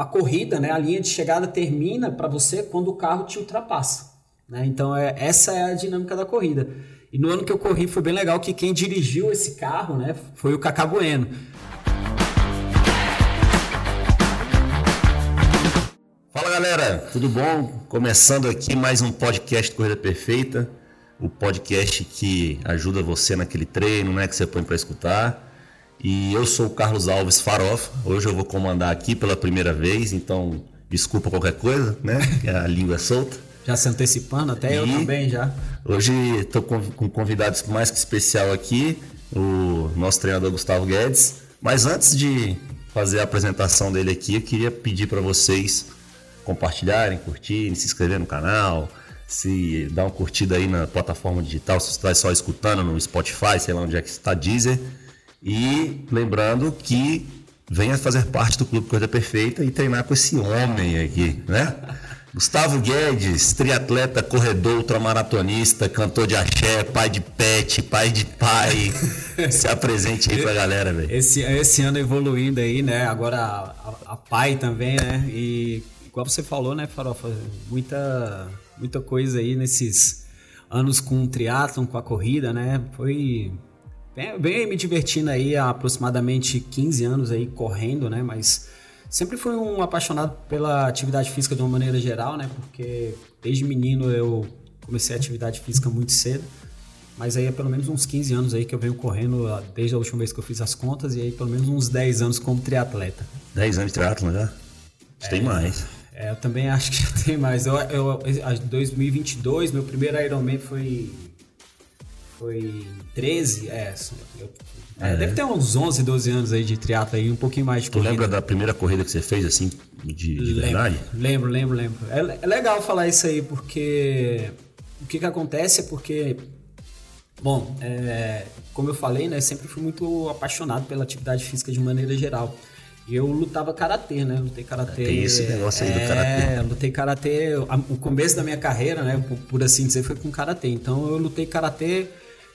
a corrida, né, a linha de chegada termina para você quando o carro te ultrapassa. Né? Então, é, essa é a dinâmica da corrida. E no ano que eu corri foi bem legal que quem dirigiu esse carro né, foi o Cacá Bueno. Fala galera, tudo bom? Começando aqui mais um podcast Corrida Perfeita, o podcast que ajuda você naquele treino, né, que você põe para escutar. E eu sou o Carlos Alves Farofa. Hoje eu vou comandar aqui pela primeira vez, então desculpa qualquer coisa, né? A língua é solta. Já se antecipando, até e eu também já. Hoje estou com um convidado mais que especial aqui, o nosso treinador Gustavo Guedes. Mas antes de fazer a apresentação dele aqui, eu queria pedir para vocês compartilharem, curtirem, se inscrever no canal, se dar uma curtida aí na plataforma digital, se você está só escutando no Spotify, sei lá onde é que está, Deezer e lembrando que venha fazer parte do Clube Coisa Perfeita e treinar com esse homem aqui, né? Gustavo Guedes, triatleta, corredor, ultramaratonista, cantor de axé, pai de pet, pai de pai. Se apresente aí pra galera, velho. Esse, esse ano evoluindo aí, né? Agora a, a, a, pai também, né? E igual você falou, né, Farofa? Muita, muita coisa aí nesses anos com o triatlon, com a corrida, né? Foi bem, me divertindo aí há aproximadamente 15 anos aí correndo, né? Mas sempre fui um apaixonado pela atividade física de uma maneira geral, né? Porque desde menino eu comecei a atividade física muito cedo. Mas aí é pelo menos uns 15 anos aí que eu venho correndo desde a última vez que eu fiz as contas e aí pelo menos uns 10 anos como triatleta. 10 anos de triatlon já? É, tem mais. É, eu também acho que já tem mais. Eu, eu, 2022, meu primeiro Ironman foi foi 13, é, eu, é, deve ter uns 11, 12 anos aí de triatlo aí, um pouquinho mais de Tu corrida. lembra da primeira corrida que você fez, assim, de, de verdade? Lembro, lembro, lembro. É, é, legal falar isso aí, porque o que que acontece é porque, bom, é, como eu falei, né, sempre fui muito apaixonado pela atividade física de maneira geral. Eu lutava karatê, né? Lutei karatê. Tem esse negócio aí é, do karatê. É, lutei karatê. O começo da minha carreira, né? Por assim dizer, foi com karatê. Então eu lutei karatê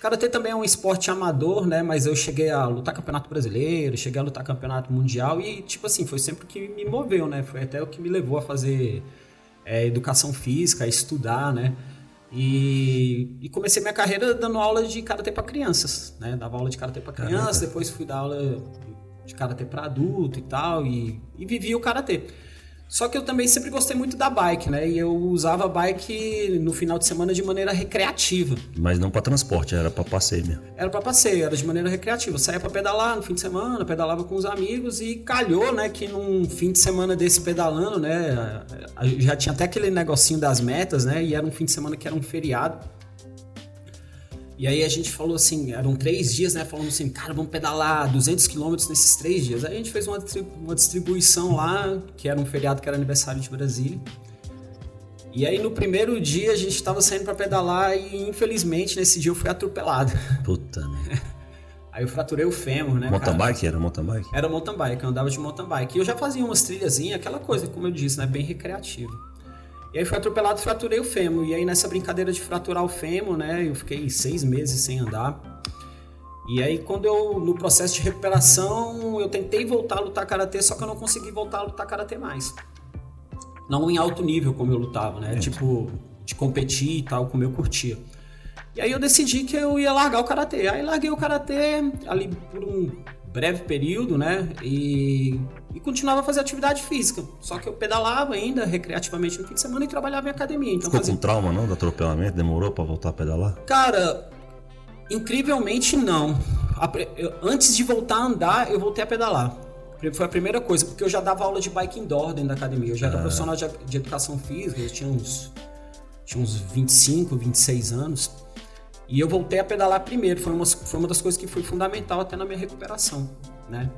Karatê também é um esporte amador, né? Mas eu cheguei a lutar campeonato brasileiro, cheguei a lutar campeonato mundial e, tipo assim, foi sempre o que me moveu, né? Foi até o que me levou a fazer é, educação física, a estudar, né? E, e, comecei minha carreira dando aula de karatê para crianças, né? Dava aula de karatê para crianças, depois fui dar aula de karatê para adulto e tal, e, e vivi o karatê. Só que eu também sempre gostei muito da bike, né? E eu usava a bike no final de semana de maneira recreativa. Mas não para transporte, era para passeio mesmo. Era para passeio, era de maneira recreativa. Eu saía para pedalar no fim de semana, pedalava com os amigos e calhou, né, que num fim de semana desse pedalando, né, já tinha até aquele negocinho das metas, né? E era um fim de semana que era um feriado. E aí a gente falou assim, eram três dias, né? Falando assim, cara, vamos pedalar 200 quilômetros nesses três dias. Aí a gente fez uma, uma distribuição lá, que era um feriado que era aniversário de Brasília. E aí no primeiro dia a gente estava saindo para pedalar e infelizmente nesse dia eu fui atropelado. Puta, né? Aí eu fraturei o fêmur, né? Mountain bike? Era mountain bike? Era mountain bike, eu andava de mountain bike. E eu já fazia umas trilhazinhas, aquela coisa, como eu disse, né? Bem recreativa. E aí fui atropelado e fraturei o fêmur. E aí nessa brincadeira de fraturar o fêmur, né, eu fiquei seis meses sem andar. E aí quando eu, no processo de recuperação, eu tentei voltar a lutar karatê, só que eu não consegui voltar a lutar karatê mais. Não em alto nível como eu lutava, né? É. Tipo, de competir e tal, como eu curtia. E aí eu decidi que eu ia largar o karatê. Aí larguei o karatê ali por um breve período, né? E, e continuava a fazer atividade física. Só que eu pedalava ainda recreativamente no fim de semana e trabalhava em academia. Então Ficou fazia... com trauma, não, do atropelamento? Demorou para voltar a pedalar? Cara, incrivelmente não. Antes de voltar a andar, eu voltei a pedalar. Foi a primeira coisa, porque eu já dava aula de bike indoor dentro da academia. Eu já era ah. profissional de, de educação física, eu tinha uns, tinha uns 25, 26 anos. E eu voltei a pedalar primeiro, foi uma, foi uma das coisas que foi fundamental até na minha recuperação, né?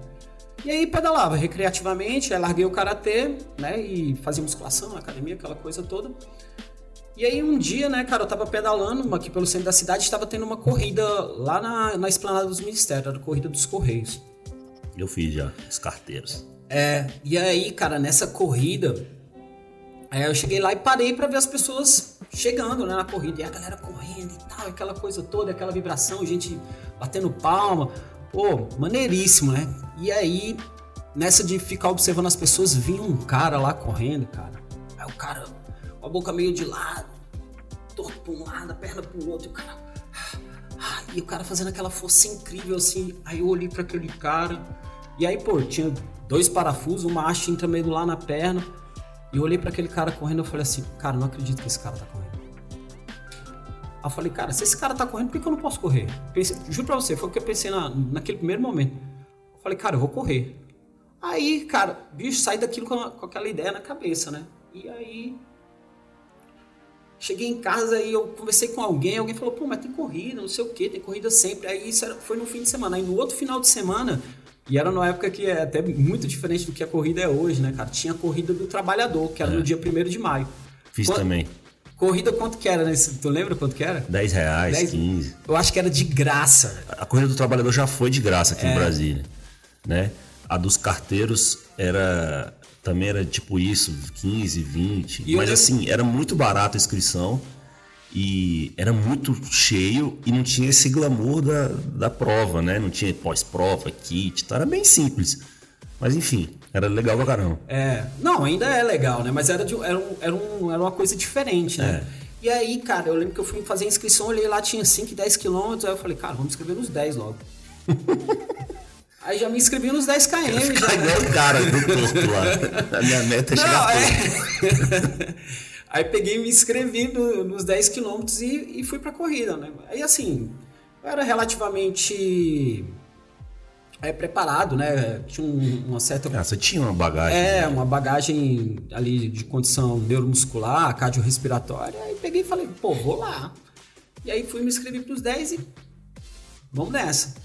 E aí pedalava recreativamente, aí larguei o karatê, né? E fazia musculação na academia, aquela coisa toda. E aí um dia, né, cara, eu tava pedalando aqui pelo centro da cidade, estava tendo uma corrida lá na, na esplanada dos ministérios, era a corrida dos Correios. Eu fiz já, os carteiros. É, e aí, cara, nessa corrida, é, eu cheguei lá e parei para ver as pessoas chegando né, na corrida, e a galera correndo e tal, aquela coisa toda, aquela vibração, gente batendo palma. Pô, maneiríssimo, né? E aí, nessa de ficar observando as pessoas, vinha um cara lá correndo, cara. Aí o cara, com a boca meio de lado, torto pra um lado, a perna pro outro, e o cara. E o cara fazendo aquela força incrível assim. Aí eu olhei para aquele cara. E aí, pô, tinha dois parafusos, uma haste lá na perna. E eu olhei para aquele cara correndo e falei assim: Cara, não acredito que esse cara tá correndo. Aí eu falei: Cara, se esse cara tá correndo, por que, que eu não posso correr? Pensei, juro pra você, foi o que eu pensei na, naquele primeiro momento. Eu falei: Cara, eu vou correr. Aí, cara, bicho, saí daquilo com, com aquela ideia na cabeça, né? E aí. Cheguei em casa e eu conversei com alguém, alguém falou, pô, mas tem corrida, não sei o que, tem corrida sempre. Aí isso era, foi no fim de semana. Aí no outro final de semana, e era numa época que é até muito diferente do que a corrida é hoje, né, cara? Tinha a corrida do trabalhador, que era É. no dia 1 de maio. Fiz Quando- também. Corrida quanto que era, né? Tu lembra quanto que era? 10 reais, Dez- 15. Eu acho que era de graça. A corrida do trabalhador já foi de graça É. aqui em Brasília, né? A dos carteiros era também era tipo isso, 15, 20. E eu mas lembro- assim, era muito barato a inscrição e era muito cheio e não tinha esse glamour da, da prova, né? Não tinha pós-prova, kit, tá? era bem simples. Mas enfim, era legal pra caramba. É, não, ainda é legal, né? Mas era, de, era, um, era, um, era uma coisa diferente, né? E aí, cara, eu lembro que eu fui fazer a inscrição, olhei lá, tinha 5, 10 quilômetros, aí eu falei, cara, vamos escrever nos 10 logo. aí já me inscrevi nos 10 km. Já. igual o cara do torto lá. A minha meta é chegar Não, torto. é. Aí peguei e me inscrevi no- nos 10 quilômetros e, e fui pra corrida, né? Aí assim, eu era relativamente é, preparado, né? Tinha um- uma certa Ah, você tinha uma bagagem. É, né? uma bagagem ali de condição neuromuscular, cardiorrespiratória. Aí peguei e falei, pô, vou lá. E aí fui me inscrever pros 10 e vamos nessa.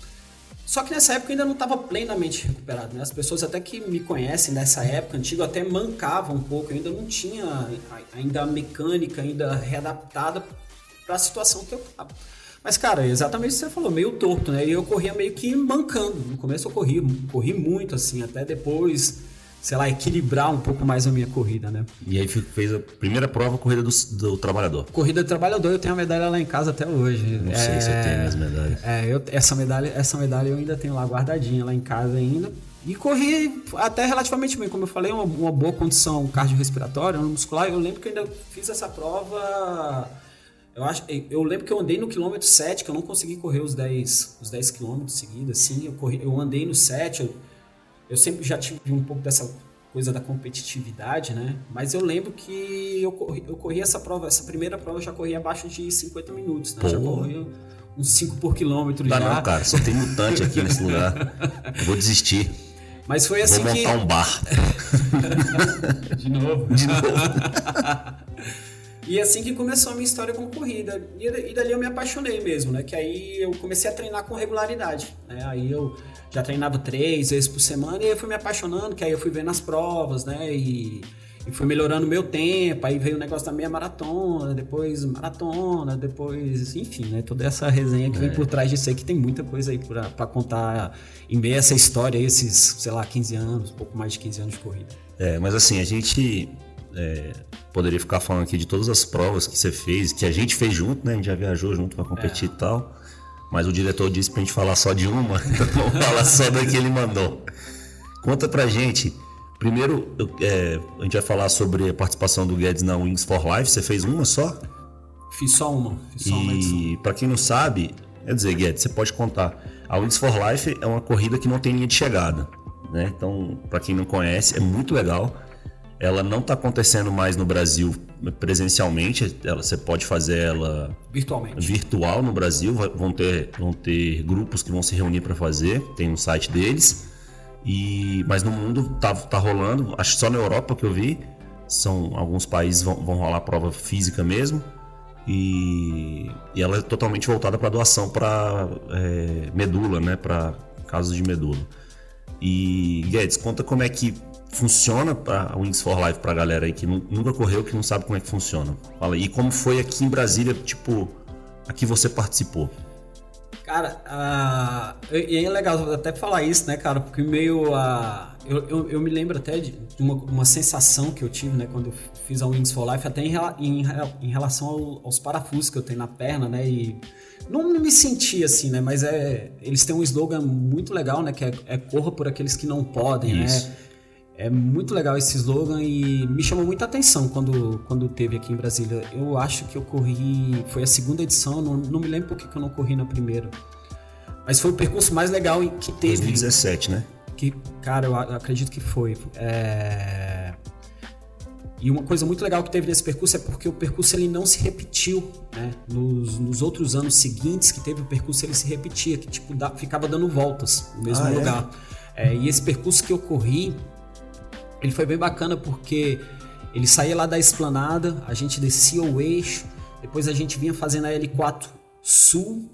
Só que nessa época eu ainda não estava plenamente recuperado, né? As pessoas até que me conhecem dessa época antiga até mancavam um pouco, eu ainda não tinha a- ainda a mecânica ainda readaptada para a situação que eu tava. Mas, cara, é exatamente o que você falou, meio torto, né? E eu corria meio que mancando. No começo eu corri, corri muito, assim, até depois, sei lá, equilibrar um pouco mais a minha corrida, né? E aí fez a primeira prova, corrida do, do trabalhador. Corrida de trabalhador, eu tenho a medalha lá em casa até hoje. Não sei se eu tenho minhas medalhas. É, eu, essa, medalha, essa medalha eu ainda tenho lá guardadinha lá em casa ainda. E corri até relativamente bem, como eu falei, uma, uma boa condição cardiorrespiratória, muscular. Eu lembro que eu ainda fiz essa prova. Eu, acho, eu lembro que eu andei no quilômetro 7, que eu não consegui correr os 10, os 10 quilômetros seguidos, assim. Eu, corri, eu andei no 7, eu, eu sempre já tive um pouco dessa coisa da competitividade, né? Mas eu lembro que eu corri, eu corri essa prova, essa primeira prova eu já corri abaixo de 50 minutos, né? Já Pô. corri uns 5 por quilômetro Dá já. não, cara. Só tem mutante aqui nesse lugar. Eu vou desistir. Mas foi assim vou que. montar um bar. De novo. De novo. E assim que começou a minha história com corrida. E, e dali eu me apaixonei mesmo, né? Que aí eu comecei a treinar com regularidade. Né? Aí eu já treinava três vezes por semana e aí eu fui me apaixonando, que aí eu fui vendo as provas, né? E, e fui melhorando o meu tempo. Aí veio o negócio da meia maratona, depois maratona, depois, enfim, né? Toda essa resenha que vem por trás disso aí, que tem muita coisa aí pra, pra contar em meio a essa história esses, sei lá, 15 anos, um pouco mais de 15 anos de corrida. É, mas assim, a gente é, poderia ficar falando aqui de todas as provas que você fez, que a gente fez junto, né? A gente já viajou junto pra competir e tal. Mas o diretor disse pra gente falar só de uma, então vamos falar só da que ele mandou. Conta pra gente. Primeiro, eu- é, a gente vai falar sobre a participação do Guedes na Wings for Life. Você fez uma só? Fiz só uma, fiz só uma. E para quem não sabe, quer dizer, Guedes, você pode contar. A Wings for Life é uma corrida que não tem linha de chegada, né? Então, para quem não conhece, é muito legal. Ela não está acontecendo mais no Brasil presencialmente. Ela, você pode fazer ela Virtualmente. virtual no Brasil. Vão ter, vão ter grupos que vão se reunir para fazer. Tem um site deles. E mas no mundo tá, tá rolando. Acho que só na Europa que eu vi. São alguns países vão, vão rolar prova física mesmo. E, e ela é totalmente voltada para doação para medula, né? Para casos de medula. E Guedes, conta como é que funciona a Wings for Life pra galera aí que nu- nunca correu, que não sabe como é que funciona. Fala aí, e como foi aqui em Brasília, tipo, aqui você participou? Cara, e e é legal até falar isso, né, cara? Porque meio a. eu, eu, eu, me lembro até de uma, uma, sensação que eu tive, né, quando eu fiz a Wings for Life, até em, em, em relação ao, aos parafusos que eu tenho na perna, né, e não me senti assim, né, mas é, eles têm um slogan muito legal, né, que é, é corra por aqueles que não podem, né? Isso. né, é muito legal esse slogan e me chamou muita atenção quando, quando teve aqui em Brasília. Eu acho que eu corri, foi a segunda edição, não, não me lembro porque que eu não corri na primeira. Mas foi o percurso mais legal que teve. 2017, né? Que, cara, eu acredito que foi. É... E uma coisa muito legal que teve nesse percurso é porque o percurso ele não se repetiu, né? Nos, nos outros anos seguintes que teve o percurso ele se repetia, que tipo da, ficava dando voltas no mesmo ah, é? lugar. É? É, e esse percurso que eu corri, ele foi bem bacana porque ele saía lá da esplanada, a gente descia o eixo, depois a gente vinha fazendo a L4 Sul,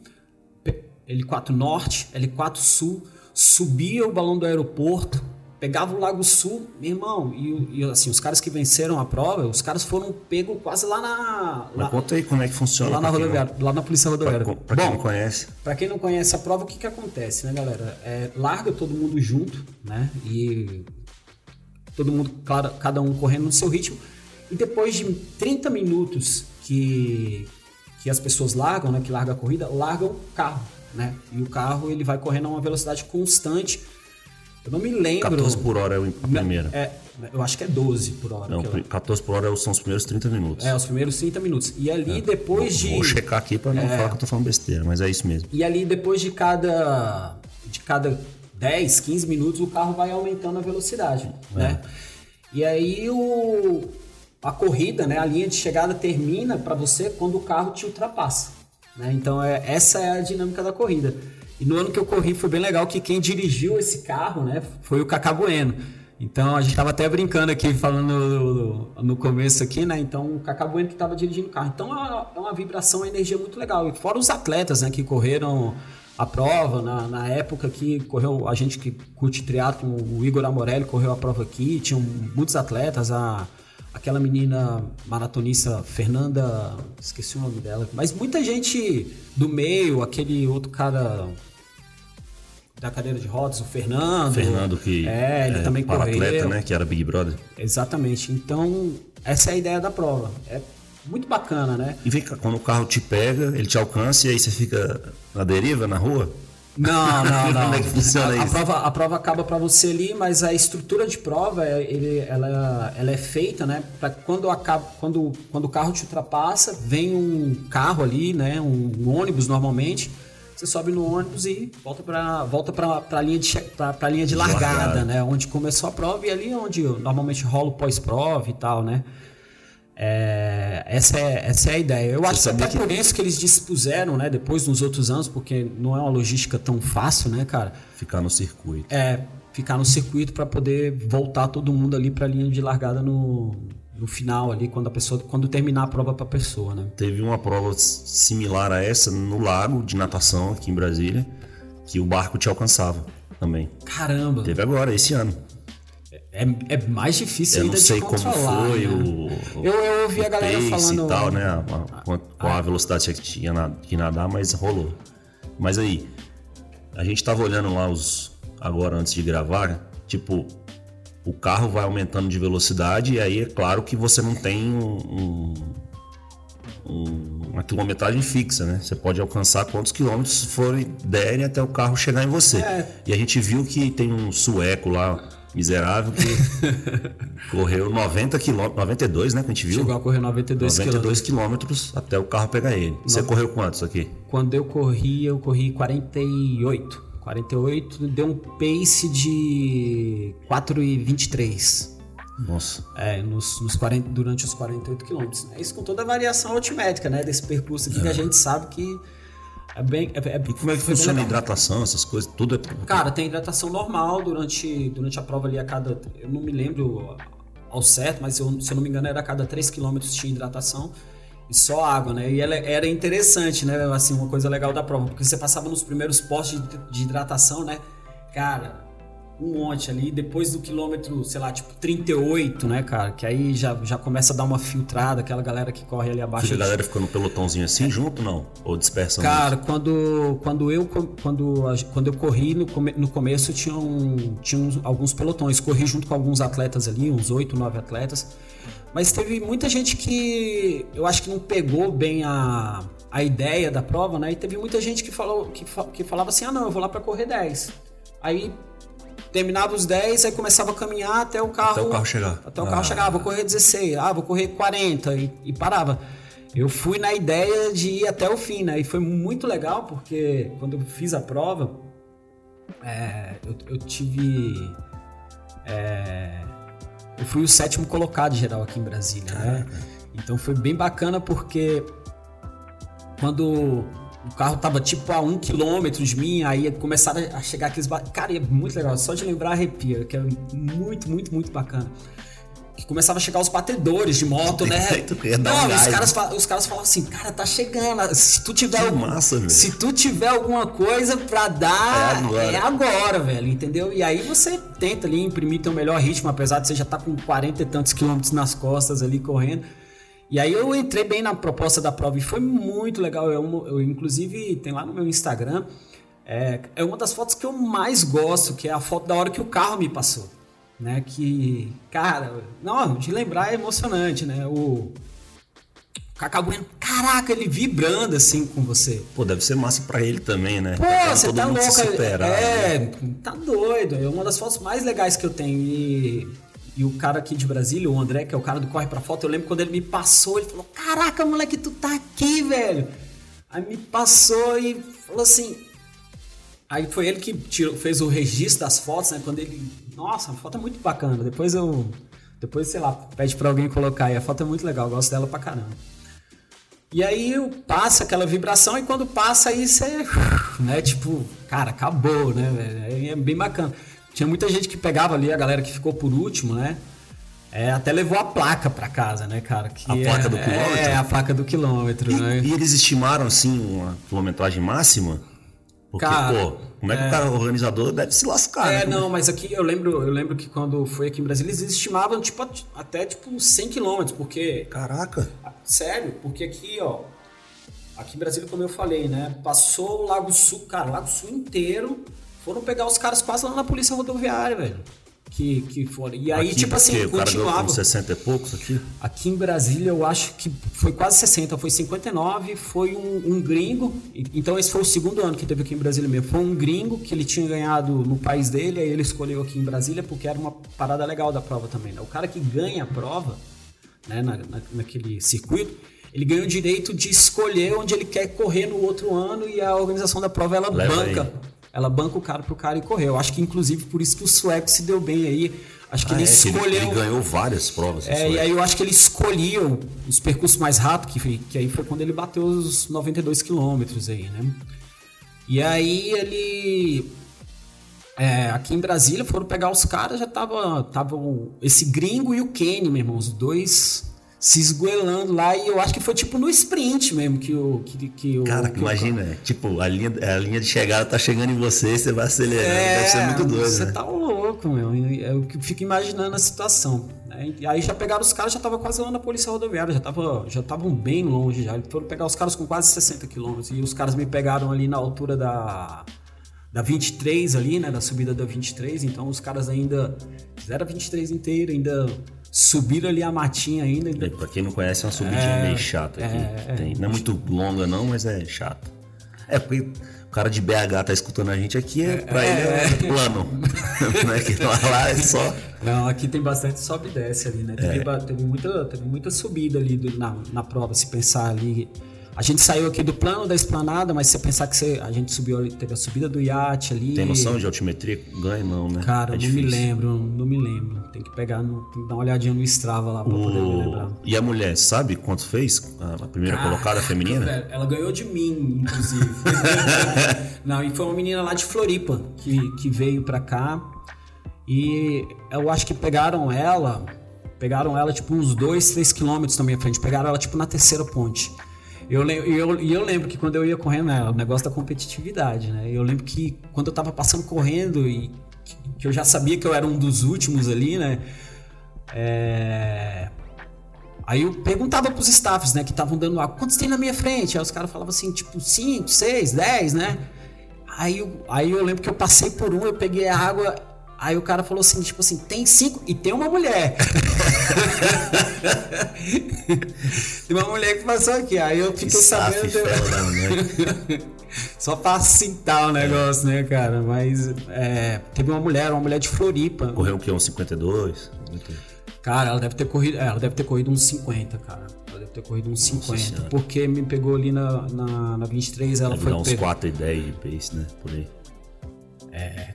L4 Norte, L4 Sul, subia o balão do aeroporto, pegava o Lago Sul, meu irmão, e, e, assim, os caras que venceram a prova, os caras foram pegos quase lá na. Mas conta aí como é que funciona. Lá na rodoviária, lá na Polícia Rodoviária. Pra, pra quem não conhece. Pra quem não conhece a prova, o que que acontece, né, galera? É, larga todo mundo junto, né? E todo mundo, claro, cada um correndo no seu ritmo. E depois de 30 minutos que, que as pessoas largam, né, que larga a corrida, largam o carro né? E o carro ele vai correndo a uma velocidade constante. Eu não me lembro. 14 por hora é a primeira. É, eu acho que é 12 por hora. Não, 14 por hora são os primeiros 30 minutos. É, os primeiros 30 minutos. E ali é. depois vou, de. Vou checar aqui para não é, falar que eu tô falando besteira, mas é isso mesmo. E ali depois de cada. De cada 10, 15 minutos o carro vai aumentando a velocidade, é. né? E aí o, a corrida, né, a linha de chegada termina para você quando o carro te ultrapassa. Né? Então é, essa é a dinâmica da corrida. E no ano que eu corri foi bem legal que quem dirigiu esse carro né, foi o Cacá Bueno. Então a gente estava até brincando aqui, falando no, no, começo aqui, né? Então o Cacá Bueno que estava dirigindo o carro. Então é uma, é uma vibração, uma energia muito legal. E fora os atletas né, que correram a prova, na, na época que correu, a gente que curte triatlo, o Igor Amorelli correu a prova aqui, tinham muitos atletas, a aquela menina maratonista Fernanda, esqueci o nome dela, mas muita gente do meio, aquele outro cara da cadeira de rodas, o Fernando. Fernando que é, ele é, também correu. atleta, né, que era Big Brother. Exatamente. Então, essa é a ideia da prova. É muito bacana, né? E vem cá, quando o carro te pega, ele te alcança e aí você fica na deriva, na rua? Não, não, não. Como é que funciona a, isso? A prova, a prova acaba para você ali, mas a estrutura de prova, é, ele, ela, ela é feita, né? Para quando acaba, quando, quando o carro te ultrapassa, vem um carro ali, né? Um, um ônibus normalmente. Você sobe no ônibus e volta para volta a linha de para linha de largada, né? Onde começou a prova e ali é onde normalmente rola o pós-prova e tal, né? É, essa, é, essa é a ideia. Eu Você acho que até que... por isso que eles dispuseram, né, depois nos outros anos, porque não é uma logística tão fácil, né, cara? Ficar no circuito. É, ficar no circuito para poder voltar todo mundo ali para a linha de largada no, no final ali, quando a pessoa, quando terminar a prova para a pessoa, né? Teve uma prova similar a essa no lago de natação aqui em Brasília, que o barco te alcançava também. Caramba. Teve agora esse ano. É, é mais difícil eu ainda de controlar. Eu não sei como foi né? o, eu, eu ouvi a galera falando... e tal, né? A, a, qual a velocidade que tinha na, que nadar, mas rolou. Mas aí, a gente tava olhando lá os... Agora, antes de gravar, tipo... O carro vai aumentando de velocidade e aí é claro que você não tem um, um, uma quilometragem fixa, né? Você pode alcançar quantos quilômetros forem derem até o carro chegar em você. É. E a gente viu que tem um sueco lá miserável que correu 90 quilômetros, 92, né, que a gente viu? Chegou a correr 92 92 quilômetros até o carro pegar ele. Você correu quantos aqui? Quando eu corri, eu corri 48. 48 deu um pace de 4,23. Nossa. É, nos, nos 40, durante os 48 quilômetros. Né? Isso com toda a variação altimétrica, né? Desse percurso aqui é. que a gente sabe que é bem, é, é, e como é que funciona a hidratação, essas coisas? Tudo é. Cara, tem hidratação normal durante, durante a prova ali a cada. Eu não me lembro ao certo, mas eu, se eu não me engano era a cada 3 km tinha hidratação e só água, né? E ela era interessante, né? Assim, uma coisa legal da prova, porque você passava nos primeiros postos de, de hidratação, né? Cara, um monte ali. Depois do quilômetro, sei lá, tipo 38, né, cara? Que aí já, já começa a dar uma filtrada, aquela galera que corre ali abaixo. A galera ficou no pelotãozinho assim junto, não? Ou dispersa Cara, quando, quando, eu, quando, quando eu corri no, come, no começo, tinham, tinham alguns pelotões. Corri junto com alguns atletas ali, uns 8, 9 atletas. Mas teve muita gente que eu acho que não pegou bem a, a ideia da prova, né? E teve muita gente que falou que, que falava assim: ah, não, eu vou lá para correr 10. Aí terminava os 10, aí começava a caminhar até o carro. Até o carro chegar. Até o carro ah. chegar. Ah, vou correr 16, ah, vou correr 40 e, e, parava. Eu fui na ideia de ir até o fim, né? E foi muito legal porque quando eu fiz a prova, é, eu, eu, tive. É, eu fui o sétimo colocado geral aqui em Brasília, né? Então foi bem bacana porque quando o carro tava tipo a um quilômetro de mim, aí começaram a chegar aqueles. Cara, é muito legal, só de lembrar arrepia, que é muito, muito, muito bacana. Que começava a chegar os batedores de moto, né? Não, os, caras, os caras falavam assim, cara, tá chegando. Se tu tiver. algum, massa, se tu tiver alguma coisa pra dar, é agora. é agora, velho, entendeu? E aí você tenta ali imprimir teu melhor ritmo, apesar de você já estar tá com 40 e tantos quilômetros nas costas ali correndo. E aí eu entrei bem na proposta da prova e foi muito legal. Eu, eu inclusive, tem lá no meu Instagram, é, é uma das fotos que eu mais gosto, que é a foto da hora que o carro me passou. Né? Que, cara, não, de lembrar é emocionante, né? O, Cacá Bueno, caraca, ele vibrando assim com você. Pô, deve ser massa pra ele também, né? Pô, você tá louco. É, né? tá doido. É uma das fotos mais legais que eu tenho. E e o cara aqui de Brasília, o André, que é o cara do Corre Pra Foto, eu lembro quando ele me passou, ele falou: Caraca, moleque, tu tá aqui, velho. Aí me passou e falou assim. Aí foi ele que tirou, fez o registro das fotos, né? Quando ele. Nossa, a foto é muito bacana. Depois eu. Depois, sei lá, pede pra alguém colocar aí. A foto é muito legal, eu gosto dela pra caramba. E aí passa aquela vibração e quando passa aí você. Né, tipo, cara, acabou, né, velho? É bem bacana. Tinha muita gente que pegava ali, a galera que ficou por último, né? É, até levou a placa para casa, né, cara? Que a placa é, do quilômetro? É, a placa do quilômetro, e, né? E eles estimaram, assim, uma quilometragem máxima? Porque, cara, pô, como é que é... o cara organizador deve se lascar, É, né? não, mas aqui eu lembro, eu lembro que quando foi aqui em Brasília, eles estimavam, tipo, até, tipo, 100 quilômetros, porque... Caraca! Sério, porque aqui, ó, aqui em Brasília, como eu falei, né, passou o Lago Sul, cara, o Lago Sul inteiro foram pegar os caras quase lá na polícia rodoviária, velho. Que, que foram. E aí, aqui, tipo assim, o continuava. Com 60 e poucos aqui? Aqui em Brasília, eu acho que foi quase 60, foi 59, foi um, um gringo. Então, esse foi o segundo ano que teve aqui em Brasília mesmo. Foi um gringo que ele tinha ganhado no país dele, aí ele escolheu aqui em Brasília porque era uma parada legal da prova também. Né? O cara que ganha a prova, né, na, na, naquele circuito, ele ganha o direito de escolher onde ele quer correr no outro ano e a organização da prova ela Leva banca. Aí ela banca o cara pro cara e correu. Eu acho que inclusive por isso que o sueco se deu bem aí. Acho que ah, ele é, escolheu. Ele, ele, ganhou várias provas. É, e aí eu acho que ele escolhia os percursos mais rápidos, que, que aí foi quando ele bateu os 92 quilômetros aí, né? E aí ele. É, aqui em Brasília foram pegar os caras, já tava, tava esse gringo e o Kenny, meu irmão, os dois se esgoelando lá e eu acho que foi tipo no sprint mesmo que o que, que o cara que imagina o... tipo a linha a linha de chegada tá chegando em você você vai acelerar é, deve ser muito doido você né? tá louco meu eu fico imaginando a situação né? e aí já pegaram os caras já tava quase lá na polícia rodoviária já tava já estavam bem longe já foram pegar os caras com quase 60 quilômetros e os caras me pegaram ali na altura da da 23 ali, né, da subida da 23, então os caras ainda fizeram a 23 inteira, ainda subiram ali a matinha ainda. ainda... Pra quem não conhece, é uma subidinha é, meio chata aqui. É, Tem, não é muito longa não, mas é chata. É, porque o cara de BH tá escutando a gente aqui, é, pra ele é, é plano. não é que lá, lá é só... Não, aqui tem bastante sobe e desce ali, né? Teve, é. teve, muita, teve muita subida ali do, na, na prova, se pensar ali a gente saiu aqui do plano da esplanada, mas se você pensar que você, a gente subiu, teve a subida do iate ali. Tem noção de altimetria? Ganha não, né? Cara, é não me lembro, não me lembro. Tem que pegar, no, tem que dar uma olhadinha no Strava lá pra o... poder me lembrar. E a mulher, sabe quanto fez? A primeira Caraca, colocada feminina? Velho, ela ganhou de mim, inclusive. não, e foi uma menina lá de Floripa que, que veio pra cá. E eu acho que pegaram ela, pegaram ela tipo uns 2, 3 quilômetros na minha frente. Pegaram ela tipo na terceira ponte. Eu, eu, eu lembro que quando eu ia correndo, né, o negócio da competitividade, né? Eu lembro que quando eu tava passando correndo e que eu já sabia que eu era um dos últimos ali, né? É... Aí eu perguntava pros staffs, né, que estavam dando água, quantos tem na minha frente? Aí os caras falavam assim, tipo, 5, 6, 10, né? Aí, eu- aí eu lembro que eu passei por um, eu peguei a água, aí o cara falou assim, tipo assim, tem cinco e tem uma mulher. tem uma mulher que passou aqui, aí eu fiquei sabendo... mulher. Só pra cintar o negócio, né, cara? Mas é, teve uma mulher, uma mulher de Floripa. Correu o quê? Uns 52? Cara, ela deve ter corrido. é, ela deve ter corrido uns 50, cara. Ela deve ter corrido uns 50. Senhora. Porque me pegou ali na, na, na 23, ela Deve foi dar uns pega- 4 e 10 de pace, né? Por aí. É.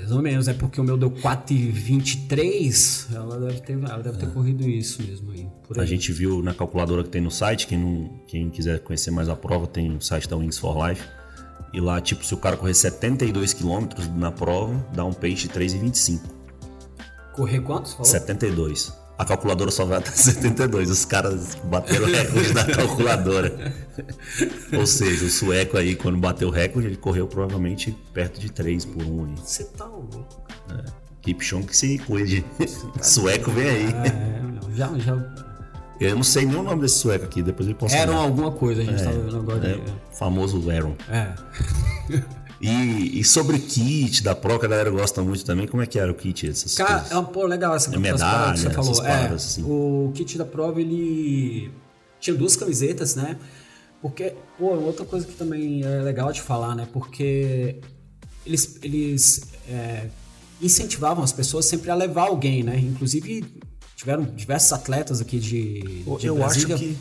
Mais ou menos. É porque o meu deu 4,23. Ela deve ter, ela deve ter corrido isso mesmo aí. Por A aí. gente viu na calculadora que tem no site, quem, não, quem quiser conhecer mais a prova, tem o site da Wings for Life. E lá, tipo, se o cara correr 72 km na prova, dá um pace de 3,25. Correr quantos? Falou? 72. A calculadora só vai até 72. Os caras bateram o recorde da calculadora. Ou seja, o sueco aí, quando bateu o recorde, ele correu provavelmente perto de 3 por 1 aí. Você tá louco. Kipchon que se cuide. sueco vem aí. É, já, já. Eu não sei nem o nome desse sueco aqui, depois ele posso Eram olhar. alguma coisa, a gente tava vendo agora. É, famoso Aaron. É. E, e sobre kit da Pro, que a galera gosta muito também, como é que era o kit? Essas Cara, coisas? é uma pô, legal essa É essas medalha, que você falou. essas É, paradas, assim. o kit da prova ele tinha duas camisetas, né? Porque, pô, outra coisa que também é legal de falar, né? Porque eles, eles é, incentivavam as pessoas sempre a levar alguém, né? Inclusive tiveram diversos atletas aqui de, de eu Brasília. acho que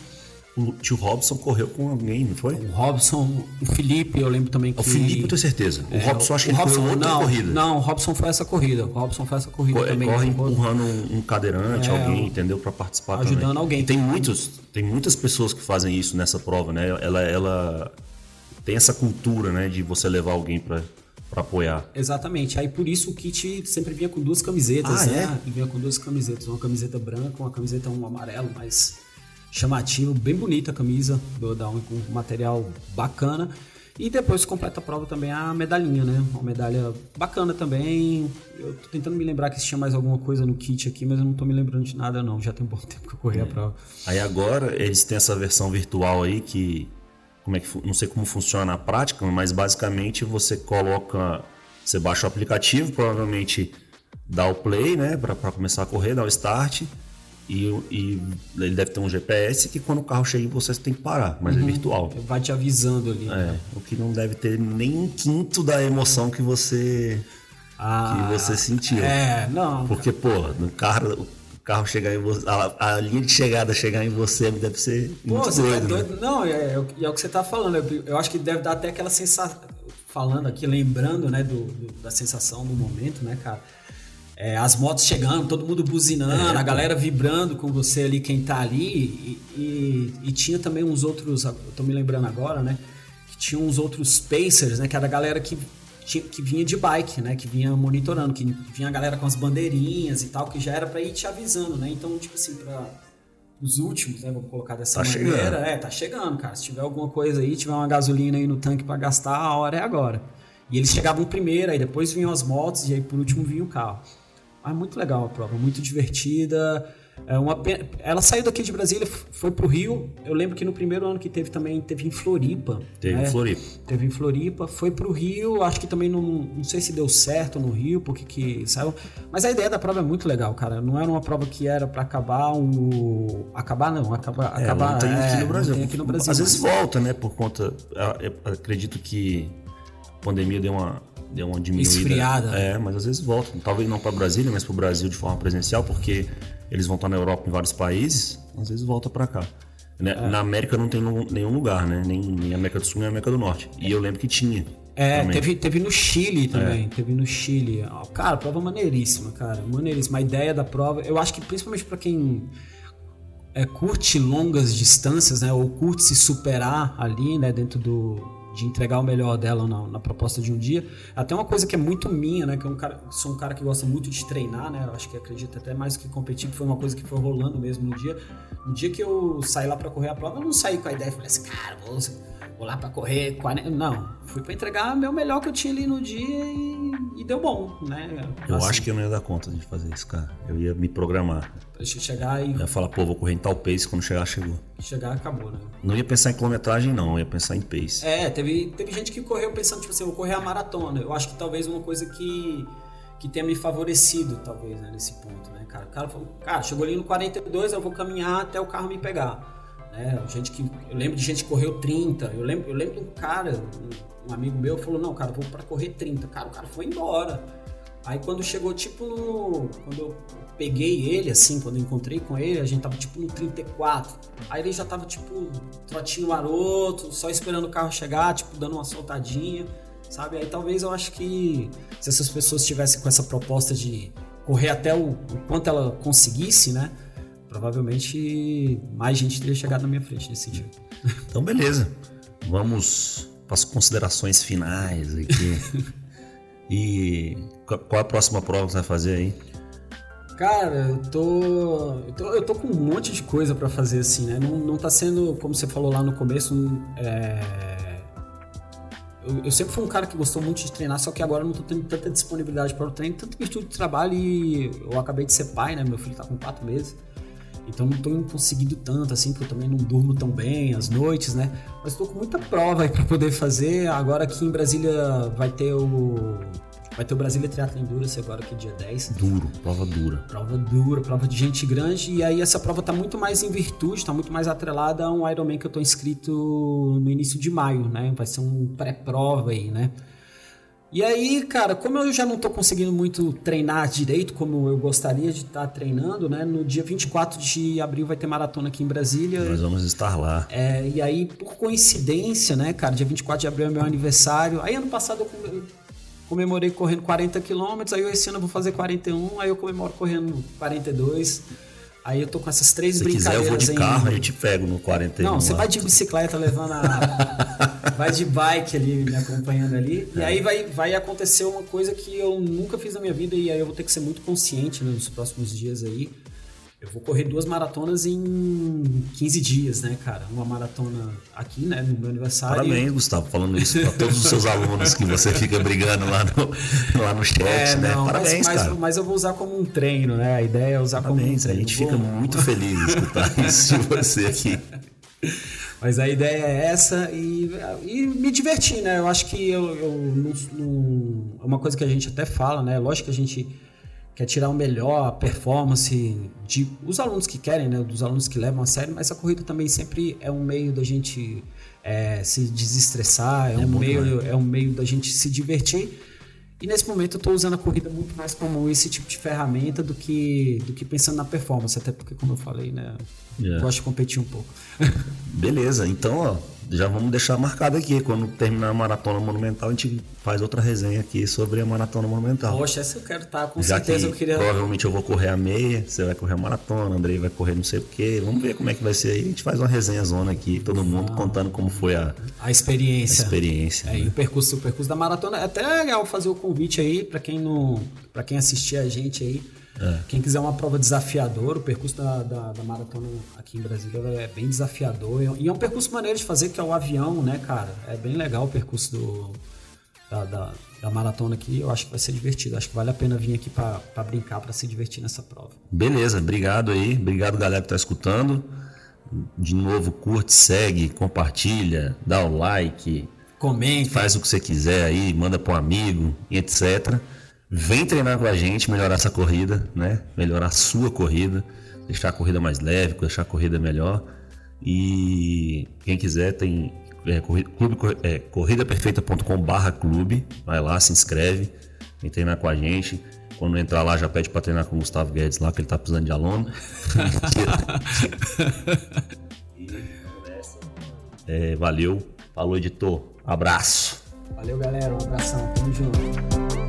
o tio Robson correu com alguém, não foi? O Robson, o Felipe, eu lembro também que... O Felipe, eu tenho certeza. O É, Robson, acho que Robson, correu outra não, corrida. Não, o Robson foi essa corrida. O Robson foi essa corrida Co- também. corre empurrando um, um cadeirante, É, alguém, entendeu? Pra participar ajudando também. alguém. E tem muitos, tem muitas pessoas que fazem isso nessa prova, né? Ela, ela tem essa cultura, né? De você levar alguém pra, pra apoiar. Exatamente. Aí por isso o kit sempre vinha com duas camisetas, Ah, né? Vinha com duas camisetas, uma camiseta branca, uma camiseta um amarelo, mais chamativo, bem bonita a camisa do da Uni, com material bacana. E depois completa a prova também a medalhinha, né? Uma medalha bacana também. Eu tô tentando me lembrar que se tinha mais alguma coisa no kit aqui, mas eu não tô me lembrando de nada não. Já tem um bom tempo que eu corri a prova. Aí agora eles têm essa versão virtual aí que como é que não sei como funciona na prática, mas basicamente você coloca, você baixa o aplicativo, provavelmente dá o play, né, Pra pra começar a correr, dá o start e, e ele deve ter um GPS que quando o carro chega em você tem que parar, mas é virtual. Vai te avisando ali. né? É, o que não deve ter nem um quinto da emoção que você Ah, que você sentiu. É, não. Porque, pô, no carro, o carro chegar em você, a, a linha de chegada chegar em você deve ser Pô, muito você doido, tá né? doido? Não, é, é, o que- é o que você tá falando. Eu, eu acho que deve dar até aquela sensação. Falando aqui, lembrando, né, do, do- da sensação do momento, né, cara? É, as motos chegando, todo mundo buzinando, É, a galera vibrando com você ali, quem tá ali. E, e- e tinha também uns outros, eu tô me lembrando agora, né? Que tinha uns outros Pacers, né? Que era a galera que, tinha- que vinha de bike, né? Que vinha monitorando, que vinha a galera com as bandeirinhas e tal, que já era pra ir te avisando, né? Então, tipo assim, pra os últimos, né? Vamos colocar dessa Tá maneira. chegando. É, tá chegando, cara. Se tiver alguma coisa aí, tiver uma gasolina aí no tanque pra gastar, a hora é agora. E eles chegavam primeiro, aí depois vinham as motos e aí por último vinha o carro. Mas muito legal a prova, muito divertida. É uma pena- Ela saiu daqui de Brasília, foi pro Rio. Eu lembro que no primeiro ano que teve também, teve em Floripa. Teve né? em Floripa. Teve em Floripa, foi pro Rio, acho que também não, não sei se deu certo no Rio, porque que saiu. Mas a ideia da prova é muito legal, cara. Não era uma prova que era pra acabar o. Acabar não, acabar. É, acabar não tem é, aqui no não Brasil. tem aqui no Brasil. Às vezes mas- volta, né? Por conta. eu acredito que a pandemia deu uma, deu uma diminuída. Esfriada. É, mas às vezes volta. Talvez não para Brasília, mas para o Brasil de forma presencial, porque eles vão estar na Europa em vários países, às vezes volta para cá. Né? É. Na América não tem nenhum lugar, né? Nem, nem América do Sul, nem América do Norte. E eu lembro que tinha. É, também. teve, teve no Chile também, É. teve no Chile. Cara, prova maneiríssima, cara, maneiríssima. A ideia da prova, eu acho que principalmente pra quem é, curte longas distâncias, né, ou curte se superar ali, né, dentro do de entregar o melhor dela na, na proposta de um dia. Até uma coisa que é muito minha, né, que é um cara, sou um cara que gosta muito de treinar, né, eu acho que acredito até mais que competir, que foi uma coisa que foi rolando mesmo no dia. No dia que eu saí lá pra correr a prova, eu não saí com a ideia, falei assim, cara, vou vou lá pra correr 40. Não, fui pra entregar meu melhor que eu tinha ali no dia e e deu bom, né? Eu assim, acho que eu não ia dar conta de fazer isso, cara. Eu ia me programar. Deixa chegar e. Eu ia falar, pô, vou correr em tal pace, quando chegar, chegou. Chegar, acabou, né? Não ia pensar em quilometragem, não, eu ia pensar em pace. É, teve, teve gente que correu pensando, tipo assim, eu vou correr a maratona. Eu acho que talvez uma coisa que, que tenha me favorecido, talvez, né, nesse ponto, né, cara? O cara falou, cara, chegou ali no 42, eu vou caminhar até o carro me pegar. Né? Gente que, eu lembro de gente que correu 30. Eu lembro, eu lembro de um cara, um, amigo meu, falou: Não, cara, vou para correr 30. Cara, o cara foi embora. Aí quando chegou, tipo, no. Quando eu peguei ele, assim, quando eu encontrei com ele, a gente tava tipo no 34. Aí ele já tava, tipo, trotinho maroto, só esperando o carro chegar, tipo, dando uma soltadinha, sabe? Aí talvez eu acho que se essas pessoas tivessem com essa proposta de correr até o, o quanto ela conseguisse, né? Provavelmente mais gente teria chegado na minha frente nesse sentido. Então, beleza. Vamos para as considerações finais aqui. e qual a próxima prova que você vai fazer aí? Cara, eu tô, eu tô, eu tô com um monte de coisa para fazer assim, né? Não, não tá sendo, como você falou lá no começo, é... eu, eu, sempre fui um cara que gostou muito de treinar, só que agora não tô tendo tanta disponibilidade para o treino, tanto que estudo de trabalho e eu acabei de ser pai, né? Meu filho tá com quatro meses. Então não estou conseguindo tanto assim, porque eu também não durmo tão bem às noites, né? Mas estou com muita prova aí para poder fazer. Agora aqui em Brasília vai ter o Vai ter o Brasília Triathlon Endurance agora que é dia 10. Duro, prova dura. Prova dura, prova de gente grande. E aí essa prova tá muito mais em virtude, tá muito mais atrelada a um Ironman que eu tô inscrito no início de maio, né? Vai ser um pré-prova aí, né? E aí, cara, como eu já não estou conseguindo muito treinar direito como eu gostaria de estar tá treinando, né? No dia 24 de abril vai ter maratona aqui em Brasília. Nós vamos estar lá. É, e aí, por coincidência, né, cara, dia 24 de abril é meu aniversário. Aí ano passado eu comemorei correndo 40 quilômetros, aí esse ano eu vou fazer 41, aí eu comemoro correndo 42. Aí eu tô com essas três Se brincadeiras. Se quiser, eu vou de carro, aí eu te pego no 41. Não, você vai de bicicleta levando a. vai de bike ali, me acompanhando ali. É. E aí vai, vai acontecer uma coisa que eu nunca fiz na minha vida, e aí eu vou ter que ser muito consciente né, nos próximos dias aí. Eu vou correr duas maratonas em 15 dias, né, cara? Uma maratona aqui, né, no meu aniversário. Parabéns, Gustavo, falando isso para todos os seus alunos que você fica brigando lá no, lá no chat, é, né? Não, Parabéns, mas, cara. Mas eu vou usar como um treino, né? A ideia é usar Parabéns, como um treino. A gente fica muito feliz de escutar isso de você aqui. Mas a ideia é essa e, e me divertir, né? Eu acho que eu, eu não, não, é uma coisa que a gente até fala, né? Lógico que a gente quer tirar o melhor, a performance de os alunos que querem, né, dos alunos que levam a sério, mas a corrida também sempre é um meio da gente é, se desestressar, é, é um meio, é um meio da gente se divertir. E nesse momento eu estou usando a corrida muito mais como esse tipo de ferramenta do que, do que pensando na performance, até porque, como eu falei, né, yeah. gosto de competir um pouco. Beleza, então ó, já vamos deixar marcado aqui. Quando terminar a Maratona Monumental, a gente faz outra resenha aqui sobre a Maratona Monumental. Poxa, essa eu quero estar, tá, com já certeza eu queria. Provavelmente eu vou correr a meia, você vai correr a maratona, Andrei vai correr não sei o quê. Vamos ver como é que vai ser aí. A gente faz uma resenha zona aqui, todo mundo ah, contando como foi a, a experiência. A experiência. É, né? e o percurso, o percurso da maratona. É até legal fazer o convite aí para quem não. para quem assistir a gente aí é. Quem quiser uma prova desafiadora, o percurso da, da, da, maratona aqui em Brasília é bem desafiador. E é um percurso maneiro de fazer, que é o avião, né, cara? É bem legal o percurso do, da, da, da, maratona aqui. Eu acho que vai ser divertido. Acho que vale a pena vir aqui para brincar, para se divertir nessa prova. Beleza, obrigado aí. Obrigado, galera que está escutando. De novo, curte, segue, compartilha, dá o like. Comente. Faz o que você quiser aí, manda para um amigo, etc. Vem treinar com a gente, melhorar essa corrida, né? Melhorar a sua corrida, deixar a corrida mais leve, deixar a corrida melhor. E quem quiser tem é, clube, é, corridaperfeita.com barra clube, vai lá, se inscreve, vem treinar com a gente. Quando entrar lá, já pede para treinar com o Gustavo Guedes lá, que ele tá precisando de aluno. é, valeu, falou editor, abraço. Valeu galera, um abração, tamo junto.